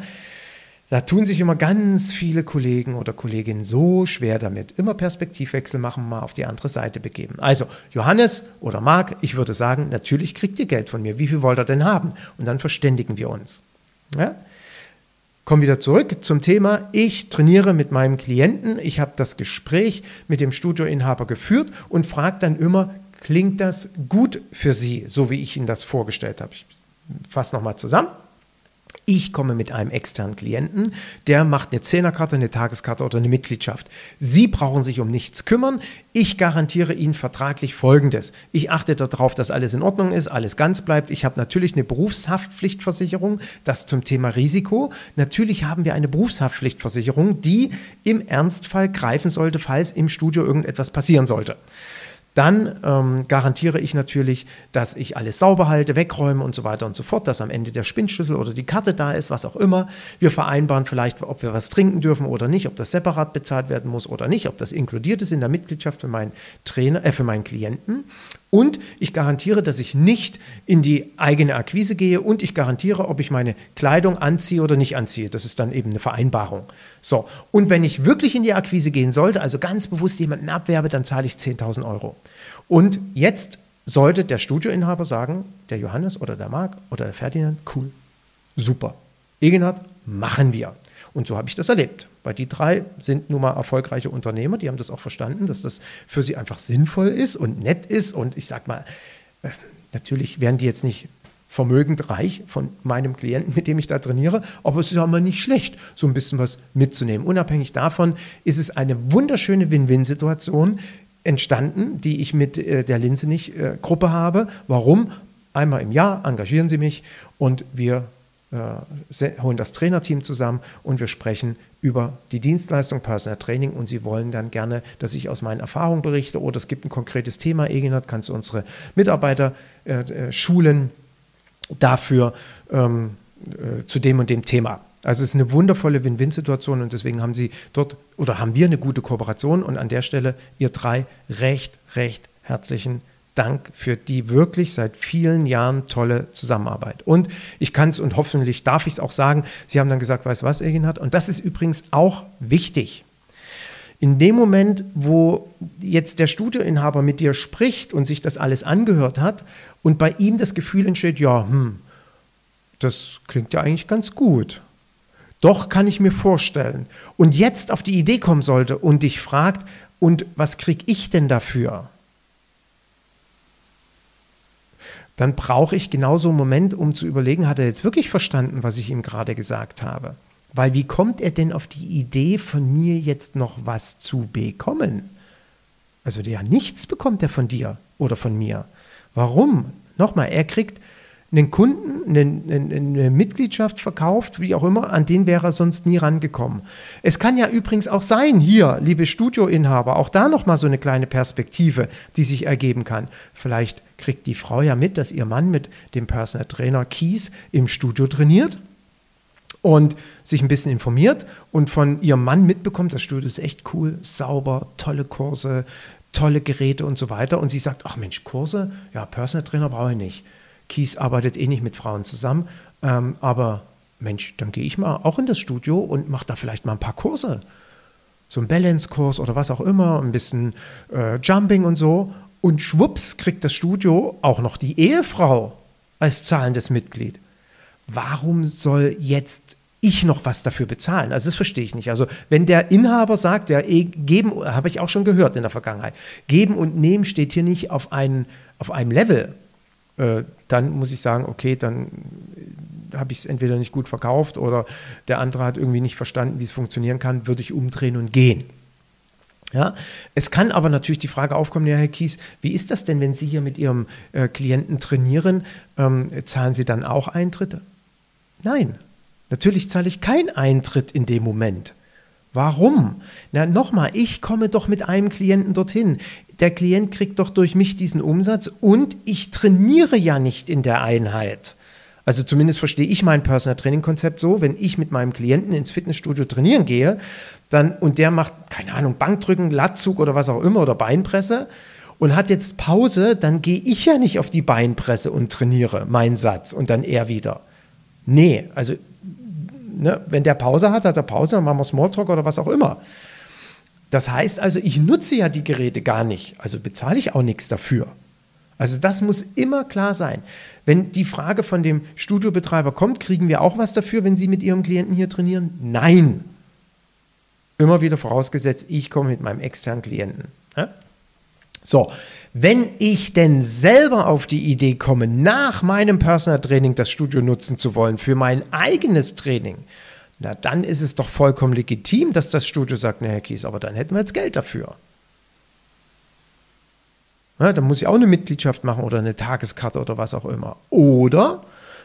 Da tun sich immer ganz viele Kollegen oder Kolleginnen so schwer damit. Immer Perspektivwechsel machen, mal auf die andere Seite begeben. Also, Johannes oder Marc, ich würde sagen, natürlich kriegt ihr Geld von mir. Wie viel wollt ihr denn haben? Und dann verständigen wir uns. Ja? Komme wieder zurück zum Thema. Ich trainiere mit meinem Klienten. Ich habe das Gespräch mit dem Studioinhaber geführt und frage dann immer, klingt das gut für Sie, so wie ich Ihnen das vorgestellt habe. Ich fasse nochmal zusammen. Ich komme mit einem externen Klienten, der macht eine Zehnerkarte, eine Tageskarte oder eine Mitgliedschaft. Sie brauchen sich um nichts kümmern. Ich garantiere Ihnen vertraglich Folgendes. Ich achte darauf, dass alles in Ordnung ist, alles ganz bleibt. Ich habe natürlich eine Berufshaftpflichtversicherung, das zum Thema Risiko. Natürlich haben wir eine Berufshaftpflichtversicherung, die im Ernstfall greifen sollte, falls im Studio irgendetwas passieren sollte dann ähm, garantiere ich natürlich, dass ich alles sauber halte, wegräume und so weiter und so fort, dass am Ende der Spinnschlüssel oder die Karte da ist, was auch immer. Wir vereinbaren vielleicht, ob wir was trinken dürfen oder nicht, ob das separat bezahlt werden muss oder nicht, ob das inkludiert ist in der Mitgliedschaft für meinen Trainer, äh, für meinen Klienten. Und ich garantiere, dass ich nicht in die eigene Akquise gehe und ich garantiere, ob ich meine Kleidung anziehe oder nicht anziehe. Das ist dann eben eine Vereinbarung. So, und wenn ich wirklich in die Akquise gehen sollte, also ganz bewusst jemanden abwerbe, dann zahle ich 10.000 Euro. Und jetzt sollte der Studioinhaber sagen, der Johannes oder der Marc oder der Ferdinand, cool, super. Egenhard, machen wir. Und so habe ich das erlebt. Weil die drei sind nun mal erfolgreiche Unternehmer, die haben das auch verstanden, dass das für sie einfach sinnvoll ist und nett ist. Und ich sage mal, äh, natürlich werden die jetzt nicht vermögend reich von meinem Klienten, mit dem ich da trainiere, aber es ist auch mal nicht schlecht, so ein bisschen was mitzunehmen. Unabhängig davon ist es eine wunderschöne Win-Win-Situation entstanden, die ich mit äh, der Linsenich-Gruppe habe. Warum? Einmal im Jahr engagieren sie mich und wir äh, holen das Trainerteam zusammen und wir sprechen über die Dienstleistung Personal Training und Sie wollen dann gerne, dass ich aus meinen Erfahrungen berichte oder es gibt ein konkretes Thema, Egenhard, kannst du unsere Mitarbeiter äh, äh, schulen dafür ähm, äh, zu dem und dem Thema. Also es ist eine wundervolle Win-Win-Situation und deswegen haben Sie dort oder haben wir eine gute Kooperation und an der Stelle ihr drei recht, recht herzlichen Dank. Dank für die wirklich seit vielen Jahren tolle Zusammenarbeit. Und ich kann es und hoffentlich darf ich es auch sagen, Sie haben dann gesagt, weißt du was, Egin hat? Und das ist übrigens auch wichtig. In dem Moment, wo jetzt der Studioinhaber mit dir spricht und sich das alles angehört hat und bei ihm das Gefühl entsteht, ja, hm, das klingt ja eigentlich ganz gut. Doch kann ich mir vorstellen. Und jetzt auf die Idee kommen sollte und dich fragt, und was kriege ich denn dafür? Dann brauche ich genauso einen Moment, um zu überlegen, hat er jetzt wirklich verstanden, was ich ihm gerade gesagt habe? Weil wie kommt er denn auf die Idee, von mir jetzt noch was zu bekommen? Also ja, nichts bekommt er von dir oder von mir. Warum? Nochmal, er kriegt einen Kunden, eine, eine, Mitgliedschaft verkauft, wie auch immer, an den wäre er sonst nie rangekommen. Es kann ja übrigens auch sein, hier, liebe Studioinhaber, auch da nochmal so eine kleine Perspektive, die sich ergeben kann. Vielleicht kriegt die Frau ja mit, dass ihr Mann mit dem Personal Trainer Kies im Studio trainiert und sich ein bisschen informiert und von ihrem Mann mitbekommt, das Studio ist echt cool, sauber, tolle Kurse, tolle Geräte und so weiter. Und sie sagt, ach Mensch, Kurse, ja, Personal Trainer brauche ich nicht. Kies arbeitet eh nicht mit Frauen zusammen, ähm, aber Mensch, dann gehe ich mal auch in das Studio und mache da vielleicht mal ein paar Kurse. So ein Balance-Kurs oder was auch immer, ein bisschen äh, Jumping und so. Und schwupps kriegt das Studio auch noch die Ehefrau als zahlendes Mitglied. Warum soll jetzt ich noch was dafür bezahlen? Also das verstehe ich nicht. Also wenn der Inhaber sagt, ja, eh, geben, habe ich auch schon gehört in der Vergangenheit, geben und nehmen steht hier nicht auf, einen, auf einem Level. Äh, dann muss ich sagen, okay, dann habe ich es entweder nicht gut verkauft oder der andere hat irgendwie nicht verstanden, wie es funktionieren kann, würde ich umdrehen und gehen. Ja, es kann aber natürlich die Frage aufkommen, ja, Herr Kies, wie ist das denn, wenn Sie hier mit Ihrem äh, Klienten trainieren? Ähm, zahlen Sie dann auch Eintritte? Nein, natürlich zahle ich keinen Eintritt in dem Moment. Warum? Na, nochmal, ich komme doch mit einem Klienten dorthin der Klient kriegt doch durch mich diesen Umsatz und ich trainiere ja nicht in der Einheit. Also zumindest verstehe ich mein Personal Training Konzept so, wenn ich mit meinem Klienten ins Fitnessstudio trainieren gehe, dann und der macht keine Ahnung Bankdrücken, Latzug oder was auch immer oder Beinpresse und hat jetzt Pause, dann gehe ich ja nicht auf die Beinpresse und trainiere meinen Satz und dann er wieder. Nee, also ne, wenn der Pause hat, hat er Pause, dann machen wir Smalltalk oder was auch immer. Das heißt also, ich nutze ja die Geräte gar nicht, also bezahle ich auch nichts dafür. Also das muss immer klar sein. Wenn die Frage von dem Studiobetreiber kommt, kriegen wir auch was dafür, wenn Sie mit Ihrem Klienten hier trainieren? Nein. Immer wieder vorausgesetzt, ich komme mit meinem externen Klienten. So, wenn ich denn selber auf die Idee komme, nach meinem Personal Training das Studio nutzen zu wollen für mein eigenes Training, na dann ist es doch vollkommen legitim, dass das Studio sagt, na Herr Kies, aber dann hätten wir jetzt Geld dafür. Ja, dann muss ich auch eine Mitgliedschaft machen oder eine Tageskarte oder was auch immer. Oder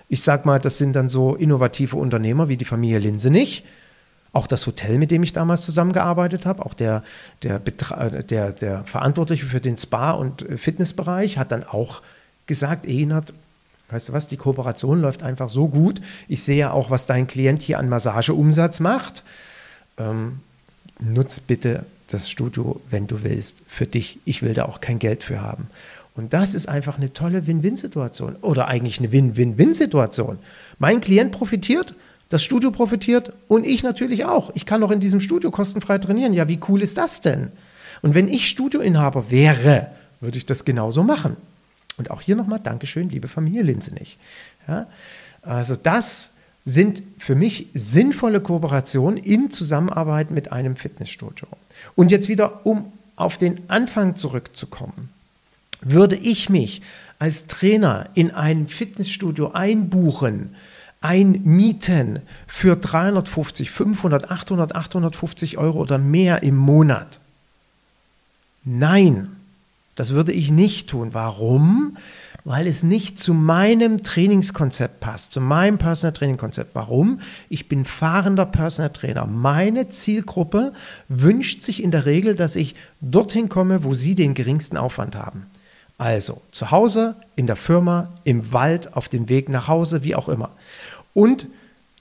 ich sage mal, das sind dann so innovative Unternehmer wie die Familie Linse nicht. Auch das Hotel, mit dem ich damals zusammengearbeitet habe, auch der, der, der, der Verantwortliche für den Spa- und Fitnessbereich hat dann auch gesagt, Ehenhard, Weißt du was, die Kooperation läuft einfach so gut. Ich sehe ja auch, was dein Klient hier an Massageumsatz macht. Ähm, nutz bitte das Studio, wenn du willst, für dich. Ich will da auch kein Geld für haben. Und das ist einfach eine tolle Win-Win-Situation oder eigentlich eine Win-Win-Win-Situation. Mein Klient profitiert, das Studio profitiert und ich natürlich auch. Ich kann auch in diesem Studio kostenfrei trainieren. Ja, wie cool ist das denn? Und wenn ich Studioinhaber wäre, würde ich das genauso machen. Und auch hier nochmal Dankeschön, liebe Familie Linsenich. Ja, also das sind für mich sinnvolle Kooperationen in Zusammenarbeit mit einem Fitnessstudio. Und jetzt wieder, um auf den Anfang zurückzukommen, würde ich mich als Trainer in ein Fitnessstudio einbuchen, einmieten für 350, 500, 800, 850 Euro oder mehr im Monat? Nein, das würde ich nicht tun. Warum? Weil es nicht zu meinem Trainingskonzept passt, zu meinem Personal Training Konzept. Warum? Ich bin fahrender Personal Trainer. Meine Zielgruppe wünscht sich in der Regel, dass ich dorthin komme, wo sie den geringsten Aufwand haben. Also zu Hause, in der Firma, im Wald, auf dem Weg nach Hause, wie auch immer. Und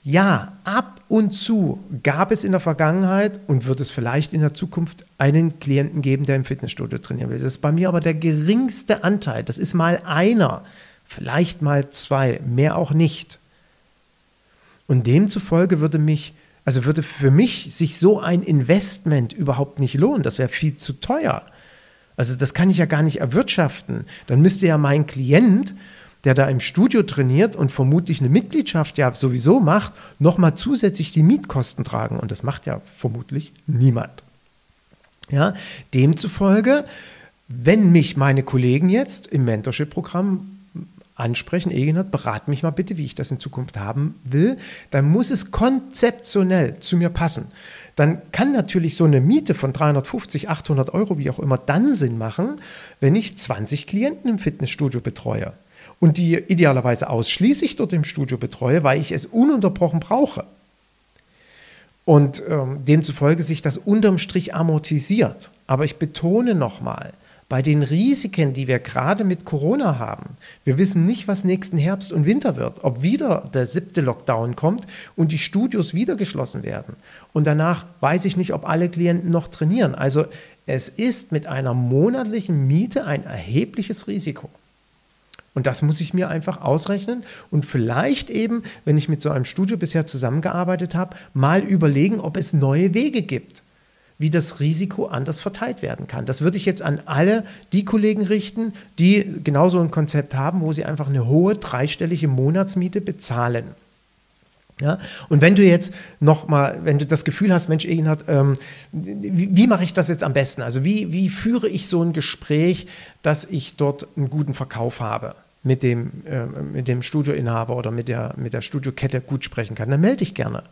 ja, ab und zu gab es in der Vergangenheit und wird es vielleicht in der Zukunft einen Klienten geben, der im Fitnessstudio trainieren will. Das ist bei mir aber der geringste Anteil. Das ist mal einer, vielleicht mal zwei, mehr auch nicht. Und demzufolge würde mich Also würde für mich sich so ein Investment überhaupt nicht lohnen. Das wäre viel zu teuer. Also das kann ich ja gar nicht erwirtschaften. Dann müsste ja mein Klient, der da im Studio trainiert und vermutlich eine Mitgliedschaft ja sowieso macht, nochmal zusätzlich die Mietkosten tragen. Und das macht ja vermutlich niemand. Ja, demzufolge, wenn mich meine Kollegen jetzt im Mentorship-Programm ansprechen, Egenhard, berat mich mal bitte, wie ich das in Zukunft haben will, dann muss es konzeptionell zu mir passen. Dann kann natürlich so eine Miete von 350, 800 Euro, wie auch immer, dann Sinn machen, wenn ich 20 Klienten im Fitnessstudio betreue und die idealerweise ausschließlich dort im Studio betreue, weil ich es ununterbrochen brauche. Und ähm, demzufolge sich das unterm Strich amortisiert. Aber ich betone nochmal, bei den Risiken, die wir gerade mit Corona haben. Wir wissen nicht, was nächsten Herbst und Winter wird, ob wieder der siebte Lockdown kommt und die Studios wieder geschlossen werden. Und danach weiß ich nicht, ob alle Klienten noch trainieren. Also es ist mit einer monatlichen Miete ein erhebliches Risiko. Und das muss ich mir einfach ausrechnen und vielleicht eben, wenn ich mit so einem Studio bisher zusammengearbeitet habe, mal überlegen, ob es neue Wege gibt wie das Risiko anders verteilt werden kann. Das würde ich jetzt an alle die Kollegen richten, die genauso ein Konzept haben, wo sie einfach eine hohe dreistellige Monatsmiete bezahlen. Ja, und wenn du jetzt nochmal, wenn du das Gefühl hast, Mensch, Egenhard, ähm, wie, wie mache ich das jetzt am besten? Also wie, wie führe ich so ein Gespräch, dass ich dort einen guten Verkauf habe? mit dem, äh, mit dem Studioinhaber oder mit der, mit der Studiokette gut sprechen kann, dann melde dich gerne.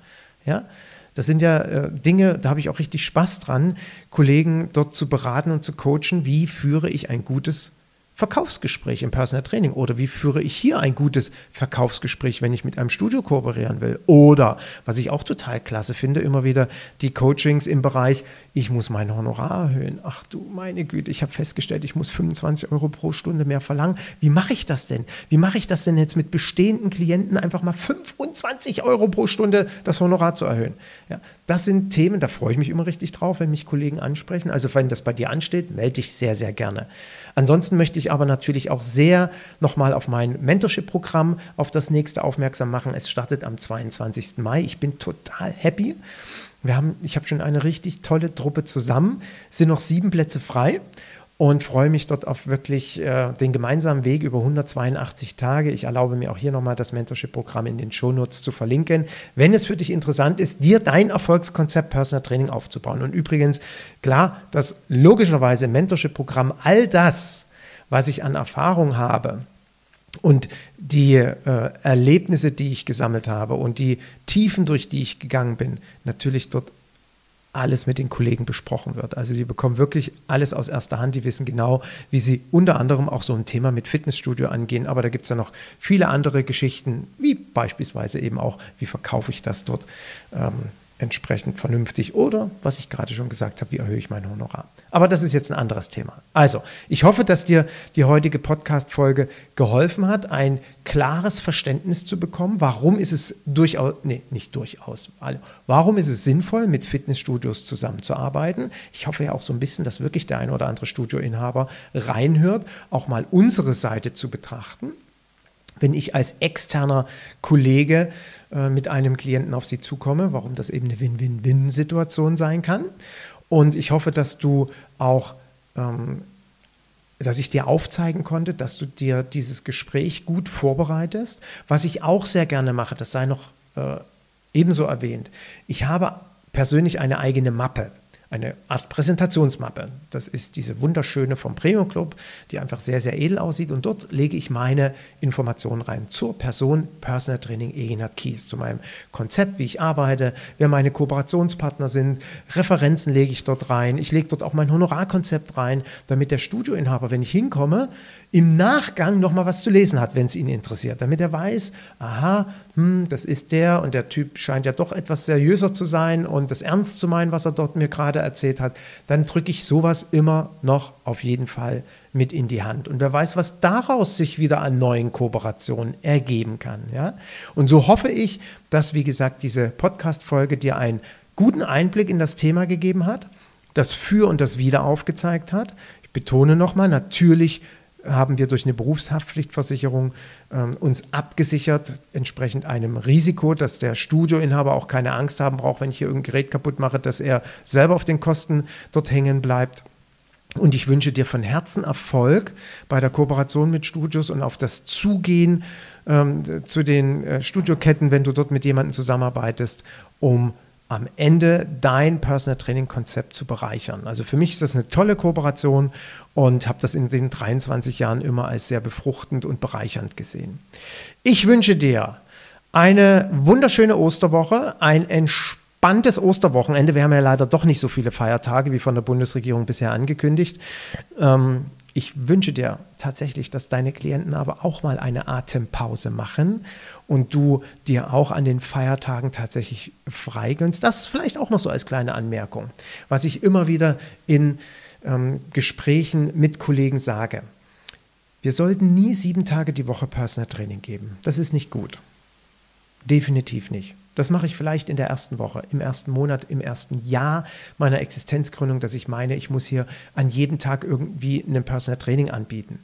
Ja? Das sind ja äh, Dinge, da habe ich auch richtig Spaß dran, Kollegen dort zu beraten und zu coachen, wie führe ich ein gutes Verkaufsgespräch im Personal Training oder wie führe ich hier ein gutes Verkaufsgespräch, wenn ich mit einem Studio kooperieren will oder was ich auch total klasse finde, immer wieder die Coachings im Bereich, ich muss mein Honorar erhöhen. Ach du meine Güte, ich habe festgestellt, ich muss 25 Euro pro Stunde mehr verlangen. Wie mache ich das denn? Wie mache ich das denn jetzt mit bestehenden Klienten einfach mal 25 Euro pro Stunde das Honorar zu erhöhen? Ja, das sind Themen, da freue ich mich immer richtig drauf, wenn mich Kollegen ansprechen. Also wenn das bei dir ansteht, melde dich sehr, sehr gerne. Ansonsten möchte ich aber natürlich auch sehr nochmal auf mein Mentorship-Programm, auf das nächste aufmerksam machen. Es startet am 22. Mai. Ich bin total happy. Wir haben, ich habe schon eine richtig tolle Truppe zusammen. Es sind noch sieben Plätze frei und freue mich dort auf wirklich äh, den gemeinsamen Weg über 182 Tage. Ich erlaube mir auch hier nochmal das Mentorship-Programm in den Shownotes zu verlinken, wenn es für dich interessant ist, dir dein Erfolgskonzept Personal Training aufzubauen. Und übrigens, klar, dass logischerweise Mentorship-Programm all das, was ich an Erfahrung habe, und die äh, Erlebnisse, die ich gesammelt habe und die Tiefen, durch die ich gegangen bin, natürlich dort alles mit den Kollegen besprochen wird. Also die bekommen wirklich alles aus erster Hand. Die wissen genau, wie sie unter anderem auch so ein Thema mit Fitnessstudio angehen. Aber da gibt es ja noch viele andere Geschichten, wie beispielsweise eben auch, wie verkaufe ich das dort ähm, entsprechend vernünftig oder, was ich gerade schon gesagt habe, wie erhöhe ich mein Honorar. Aber das ist jetzt ein anderes Thema. Also, ich hoffe, dass dir die heutige Podcast-Folge geholfen hat, ein klares Verständnis zu bekommen. Warum ist es durchaus, nee, nicht durchaus, warum ist es sinnvoll, mit Fitnessstudios zusammenzuarbeiten? Ich hoffe ja auch so ein bisschen, dass wirklich der ein oder andere Studioinhaber reinhört, auch mal unsere Seite zu betrachten. Wenn ich als externer Kollege äh, mit einem Klienten auf sie zukomme, warum das eben eine Win-Win-Win-Situation sein kann. Und ich hoffe, dass du auch, ähm, dass ich dir aufzeigen konnte, dass du dir dieses Gespräch gut vorbereitest. Was ich auch sehr gerne mache, das sei noch äh, ebenso erwähnt. Ich habe persönlich eine eigene Mappe eine Art Präsentationsmappe. Das ist diese wunderschöne vom Premium Club, die einfach sehr, sehr edel aussieht. Und dort lege ich meine Informationen rein zur Person Personal Training Eginhard Kies, zu meinem Konzept, wie ich arbeite, wer meine Kooperationspartner sind. Referenzen lege ich dort rein. Ich lege dort auch mein Honorarkonzept rein, damit der Studioinhaber, wenn ich hinkomme, im Nachgang nochmal was zu lesen hat, wenn es ihn interessiert, damit er weiß, aha, hm, das ist der und der Typ scheint ja doch etwas seriöser zu sein und das ernst zu meinen, was er dort mir gerade erzählt hat, dann drücke ich sowas immer noch auf jeden Fall mit in die Hand. Und wer weiß, was daraus sich wieder an neuen Kooperationen ergeben kann. Ja? Und so hoffe ich, dass, wie gesagt, diese Podcast-Folge dir einen guten Einblick in das Thema gegeben hat, das Für und das Wider aufgezeigt hat. Ich betone nochmal, natürlich haben wir durch eine Berufshaftpflichtversicherung ähm, uns abgesichert, entsprechend einem Risiko, dass der Studioinhaber auch keine Angst haben braucht, wenn ich hier irgendein Gerät kaputt mache, dass er selber auf den Kosten dort hängen bleibt. Und ich wünsche dir von Herzen Erfolg bei der Kooperation mit Studios und auf das Zugehen ähm, zu den äh, Studioketten, wenn du dort mit jemandem zusammenarbeitest, um am Ende dein Personal Training Konzept zu bereichern. Also für mich ist das eine tolle Kooperation und habe das in den 23 Jahren immer als sehr befruchtend und bereichernd gesehen. Ich wünsche dir eine wunderschöne Osterwoche, ein entspanntes Osterwochenende. Wir haben ja leider doch nicht so viele Feiertage wie von der Bundesregierung bisher angekündigt. Ähm, ich wünsche dir tatsächlich, dass deine Klienten aber auch mal eine Atempause machen und du dir auch an den Feiertagen tatsächlich frei gönnst. Das vielleicht auch noch so als kleine Anmerkung, was ich immer wieder in ähm, Gesprächen mit Kollegen sage. Wir sollten nie sieben Tage die Woche Personal Training geben. Das ist nicht gut. Definitiv nicht. Das mache ich vielleicht in der ersten Woche, im ersten Monat, im ersten Jahr meiner Existenzgründung, dass ich meine, ich muss hier an jedem Tag irgendwie ein Personal Training anbieten.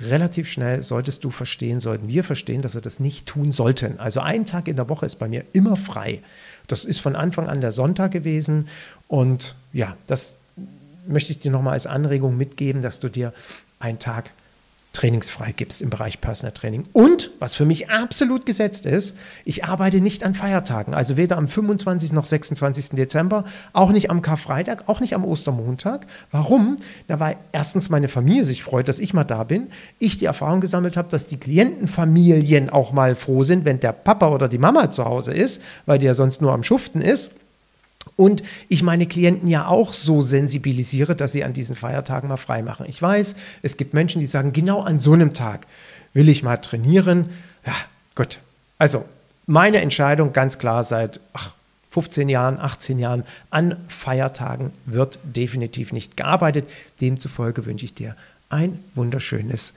Relativ schnell solltest du verstehen, sollten wir verstehen, dass wir das nicht tun sollten. Also ein Tag in der Woche ist bei mir immer frei. Das ist von Anfang an der Sonntag gewesen. Und ja, das möchte ich dir nochmal als Anregung mitgeben, dass du dir einen Tag trainingsfrei gibst im Bereich Personal Training. Und, was für mich absolut gesetzt ist, ich arbeite nicht an Feiertagen, also weder am 25. noch 26. Dezember, auch nicht am Karfreitag, auch nicht am Ostermontag. Warum? Na, weil erstens meine Familie sich freut, dass ich mal da bin, ich die Erfahrung gesammelt habe, dass die Klientenfamilien auch mal froh sind, wenn der Papa oder die Mama zu Hause ist, weil die ja sonst nur am Schuften ist und ich meine Klienten ja auch so sensibilisiere, dass sie an diesen Feiertagen mal frei machen. Ich weiß, es gibt Menschen, die sagen, genau an so einem Tag will ich mal trainieren. Ja, gut. Also meine Entscheidung ganz klar seit ach, 15 Jahren, 18 Jahren an Feiertagen wird definitiv nicht gearbeitet. Demzufolge wünsche ich dir ein wunderschönes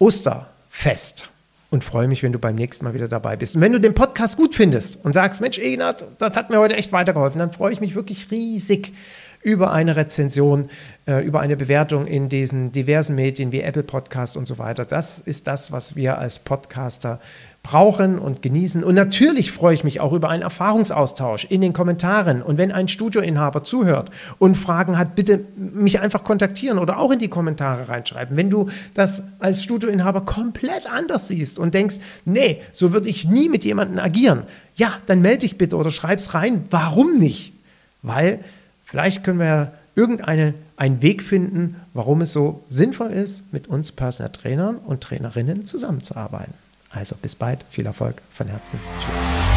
Osterfest und freue mich, wenn du beim nächsten Mal wieder dabei bist. Und wenn du den Podcast gut findest und sagst, Mensch, Ignat, das hat mir heute echt weitergeholfen, dann freue ich mich wirklich riesig über eine Rezension, äh, über eine Bewertung in diesen diversen Medien wie Apple Podcast und so weiter. Das ist das, was wir als Podcaster brauchen und genießen. Und natürlich freue ich mich auch über einen Erfahrungsaustausch in den Kommentaren. Und wenn ein Studioinhaber zuhört und Fragen hat, bitte mich einfach kontaktieren oder auch in die Kommentare reinschreiben. Wenn du das als Studioinhaber komplett anders siehst und denkst, nee, so würde ich nie mit jemandem agieren, ja, dann melde dich bitte oder schreib's rein. Warum nicht? Weil vielleicht können wir ja irgendeinen Weg finden, warum es so sinnvoll ist, mit uns Personal Trainern und Trainerinnen zusammenzuarbeiten. Also bis bald, viel Erfolg von Herzen. Tschüss.